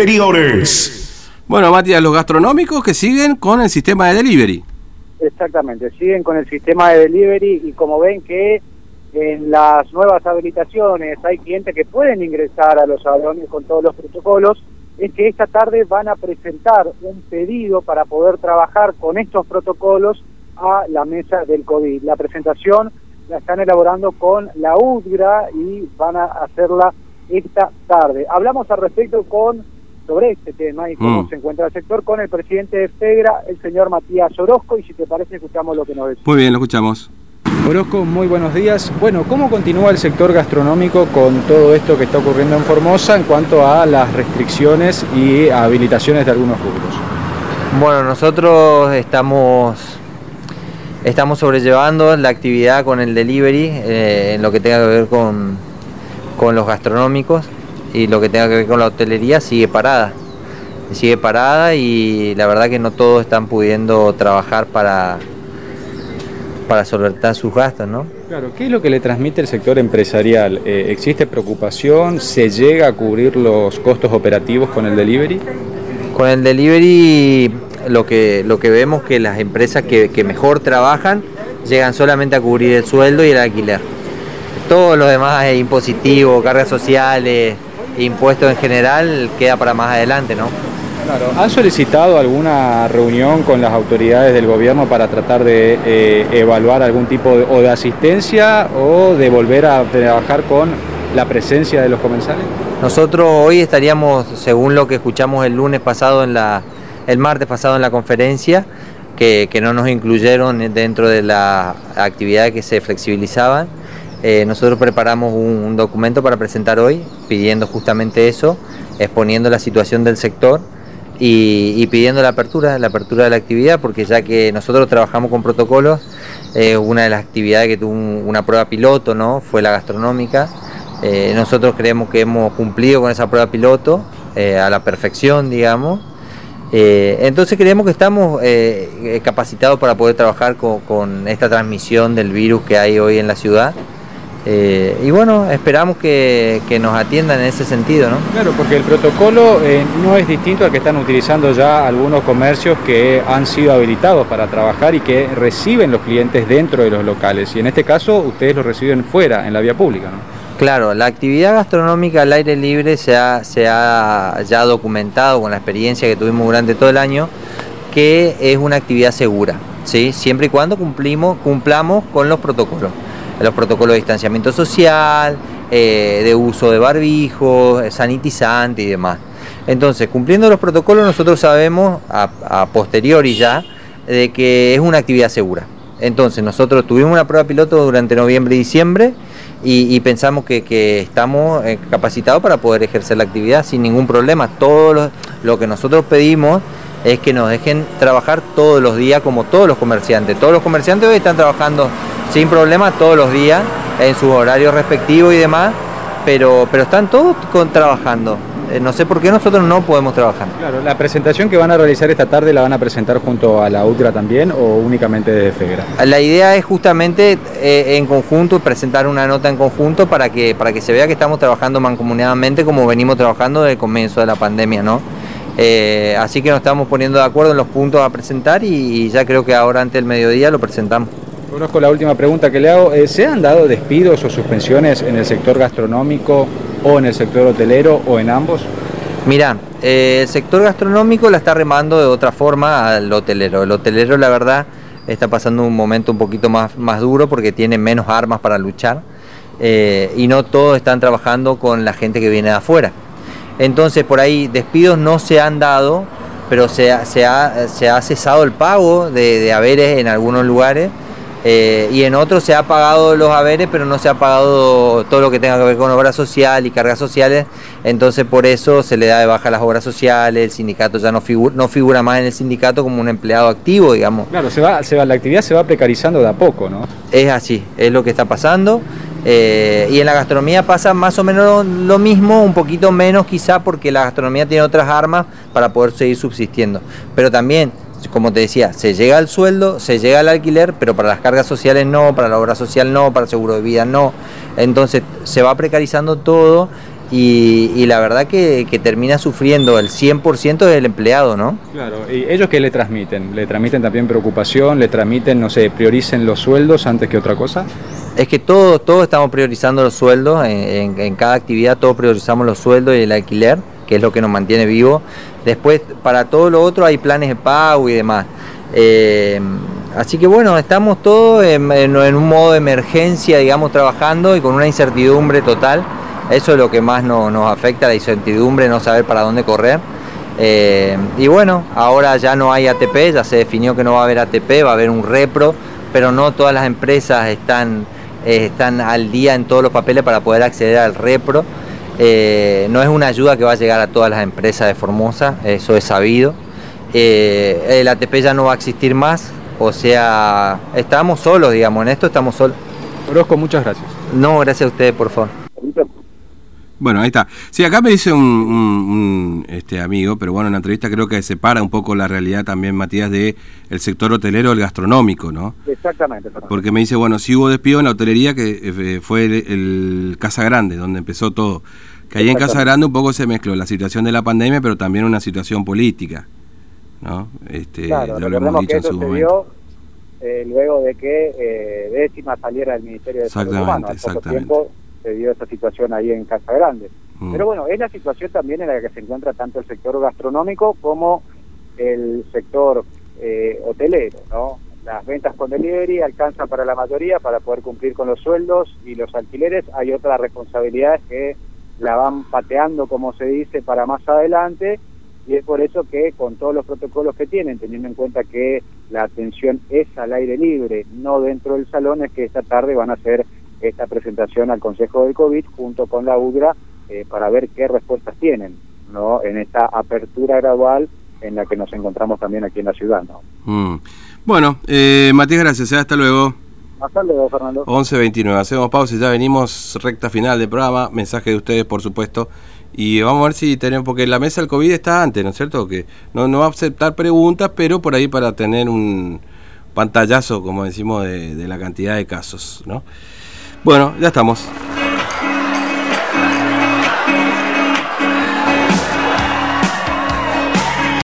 exteriores. Bueno, Matías, los gastronómicos que siguen con el sistema de delivery. Exactamente, siguen con el sistema de delivery y como ven que en las nuevas habilitaciones hay clientes que pueden ingresar a los salones con todos los protocolos, es que esta tarde van a presentar un pedido para poder trabajar con estos protocolos a la mesa del COVID. La presentación la están elaborando con la UDGRA y van a hacerla esta tarde. Hablamos al respecto con sobre este tema y cómo Mm. se encuentra el sector con el presidente de FEGRA, el señor Matías Orozco, y si te parece escuchamos lo que nos dice. Muy bien, lo escuchamos. Orozco, muy buenos días. Bueno, ¿cómo continúa el sector gastronómico con todo esto que está ocurriendo en Formosa en cuanto a las restricciones y habilitaciones de algunos rubros? Bueno, nosotros estamos, estamos sobrellevando la actividad con el delivery eh, en lo que tenga que ver con, con los gastronómicos y lo que tenga que ver con la hotelería sigue parada. Sigue parada y la verdad que no todos están pudiendo trabajar para, para solventar sus gastos, ¿no? Claro, ¿qué es lo que le transmite el sector empresarial? Eh, ¿Existe preocupación? ¿Se llega a cubrir los costos operativos con el delivery? Con el delivery lo que, lo que vemos que las empresas que, que mejor trabajan llegan solamente a cubrir el sueldo y el alquiler. Todo lo demás es impositivo, cargas sociales, impuestos en general, queda para más adelante, ¿no? Claro, ¿han solicitado alguna reunión con las autoridades del gobierno para tratar de eh, evaluar algún tipo de, o de asistencia o de volver a trabajar con la presencia de los comensales? Nosotros hoy estaríamos, según lo que escuchamos el lunes pasado en la, el martes pasado en la conferencia, que, que no nos incluyeron dentro de la actividad que se flexibilizaban. Eh, nosotros preparamos un, documento para presentar hoy, pidiendo justamente eso, exponiendo la situación del sector y, pidiendo la apertura, la apertura de la actividad, porque ya que nosotros trabajamos con protocolos, eh, una de las actividades que tuvo un- una prueba piloto, ¿no? Fue la gastronómica. Eh, nosotros creemos que hemos cumplido con esa prueba piloto a la perfección, digamos. Entonces creemos que estamos capacitados para poder trabajar con esta transmisión del virus que hay hoy en la ciudad. Eh, y bueno, esperamos que, que nos atiendan en ese sentido, ¿no? Claro, porque el protocolo eh, no es distinto al que están utilizando ya algunos comercios que han sido habilitados para trabajar y que reciben los clientes dentro de los locales. Y en este caso ustedes los reciben fuera, en la vía pública, ¿no? Claro, la actividad gastronómica al aire libre se ha, se ha ya documentado con la experiencia que tuvimos durante todo el año que es una actividad segura, ¿sí? siempre y cuando cumplimos, cumplamos con los protocolos, los protocolos de distanciamiento social, eh, de uso de barbijos, eh, sanitizante y demás. Entonces, cumpliendo los protocolos, nosotros sabemos a, posteriori ya de que es una actividad segura. Entonces, nosotros tuvimos una prueba piloto durante noviembre y diciembre y, pensamos que, estamos eh, capacitados para poder ejercer la actividad sin ningún problema. Todo lo que nosotros pedimos es que nos dejen trabajar todos los días como todos los comerciantes. Todos los comerciantes hoy están trabajando sin problema todos los días en sus horarios respectivos y demás, pero, pero están todos con, trabajando. Eh, no sé por qué nosotros no podemos trabajar. Claro, la presentación que van a realizar esta tarde la van a presentar junto a la UTRA también o únicamente desde FEGRA. La idea es justamente eh, en conjunto presentar una nota en conjunto para que para que se vea que estamos trabajando mancomunadamente como venimos trabajando desde el comienzo de la pandemia, ¿no? Eh, así que nos estamos poniendo de acuerdo en los puntos a presentar y, y ya creo que ahora antes del mediodía lo presentamos. Conozco la última pregunta que le hago. Eh, ¿Se han dado despidos o suspensiones en el sector gastronómico o en el sector hotelero o en ambos? Mira, eh, el sector gastronómico la está remando de otra forma al hotelero. El hotelero, la verdad, está pasando un momento un poquito más, más duro porque tiene menos armas para luchar eh, y no todos están trabajando con la gente que viene de afuera. Entonces, por ahí despidos no se han dado, pero se se ha, se ha cesado el pago de, de haberes en algunos lugares. Eh, y en otros se ha pagado los haberes, pero no se ha pagado todo lo que tenga que ver con obra social y cargas sociales. Entonces por eso se le da de baja las obras sociales, el sindicato ya no figura, no figura más en el sindicato como un empleado activo, digamos. Claro, se va, se va, la actividad se va precarizando de a poco, ¿no? Es así, es lo que está pasando. Eh, y en la gastronomía pasa más o menos lo mismo, un poquito menos quizá porque la gastronomía tiene otras armas para poder seguir subsistiendo. Pero también como te decía, se llega al sueldo, se llega al alquiler, pero para las cargas sociales no, para la obra social no, para el seguro de vida no. Entonces se va precarizando todo y, la verdad que, termina sufriendo el 100% del empleado, ¿no? Claro, ¿y ellos qué le transmiten? ¿Le transmiten también preocupación? ¿Le transmiten, no sé, prioricen los sueldos antes que otra cosa? Es que todos todo estamos priorizando los sueldos, en, cada actividad todos priorizamos los sueldos y el alquiler, que es lo que nos mantiene vivo. Después, para todo lo otro hay planes de pago y demás. Eh, así que bueno, estamos todos en, un modo de emergencia, digamos, trabajando y con una incertidumbre total. Eso es lo que más nos, afecta, la incertidumbre, no saber para dónde correr. Eh, y bueno, ahora ya no hay ATP, ya se definió que no va a haber ATP, va a haber un repro, pero no todas las empresas están, eh, están al día en todos los papeles para poder acceder al repro. Eh, no es una ayuda que va a llegar a todas las empresas de Formosa, eso es sabido. el ATP ya no va a existir más, o sea, estamos solos, digamos, en esto estamos solos. Orozco, muchas gracias. No, gracias a ustedes, por favor. Bueno, ahí está. Sí, acá me dice un, este amigo, pero bueno, en la entrevista creo que separa un poco la realidad también, Matías, de el sector hotelero, el gastronómico, ¿no? Exactamente. Porque me dice, bueno, si hubo despido en la hotelería, que eh, fue el, Casa Grande, donde empezó todo. Que ahí en Casa Grande un poco se mezcló la situación de la pandemia, pero también una situación política, ¿no? Este, claro, ya lo hemos dicho en su momento. Eh, luego de que eh, décima saliera del Ministerio de Salud Exactamente, exactamente se dio esa situación ahí en Casa Grande. Mm. Pero bueno, es la situación también en la que se encuentra tanto el sector gastronómico como el sector eh, hotelero, ¿no? Las ventas con delivery alcanzan para la mayoría para poder cumplir con los sueldos y los alquileres. Hay otras responsabilidades que la van pateando, como se dice, para más adelante y es por eso que con todos los protocolos que tienen, teniendo en cuenta que la atención es al aire libre, no dentro del salón, es que esta tarde van a ser esta presentación al Consejo del COVID junto con la UGRA eh, para ver qué respuestas tienen ¿no? en esta apertura gradual en la que nos encontramos también aquí en la ciudad. ¿no? Mm. Bueno, eh, Matías, gracias. ¿eh? Hasta luego. Hasta luego, Fernando. 11.29. Hacemos pausa y ya venimos recta final del programa. Mensaje de ustedes, por supuesto. Y vamos a ver si tenemos, porque la mesa del COVID está antes, ¿no es cierto? Que no, no va a aceptar preguntas, pero por ahí para tener un pantallazo, como decimos, de, de la cantidad de casos, ¿no? Bueno, ya estamos.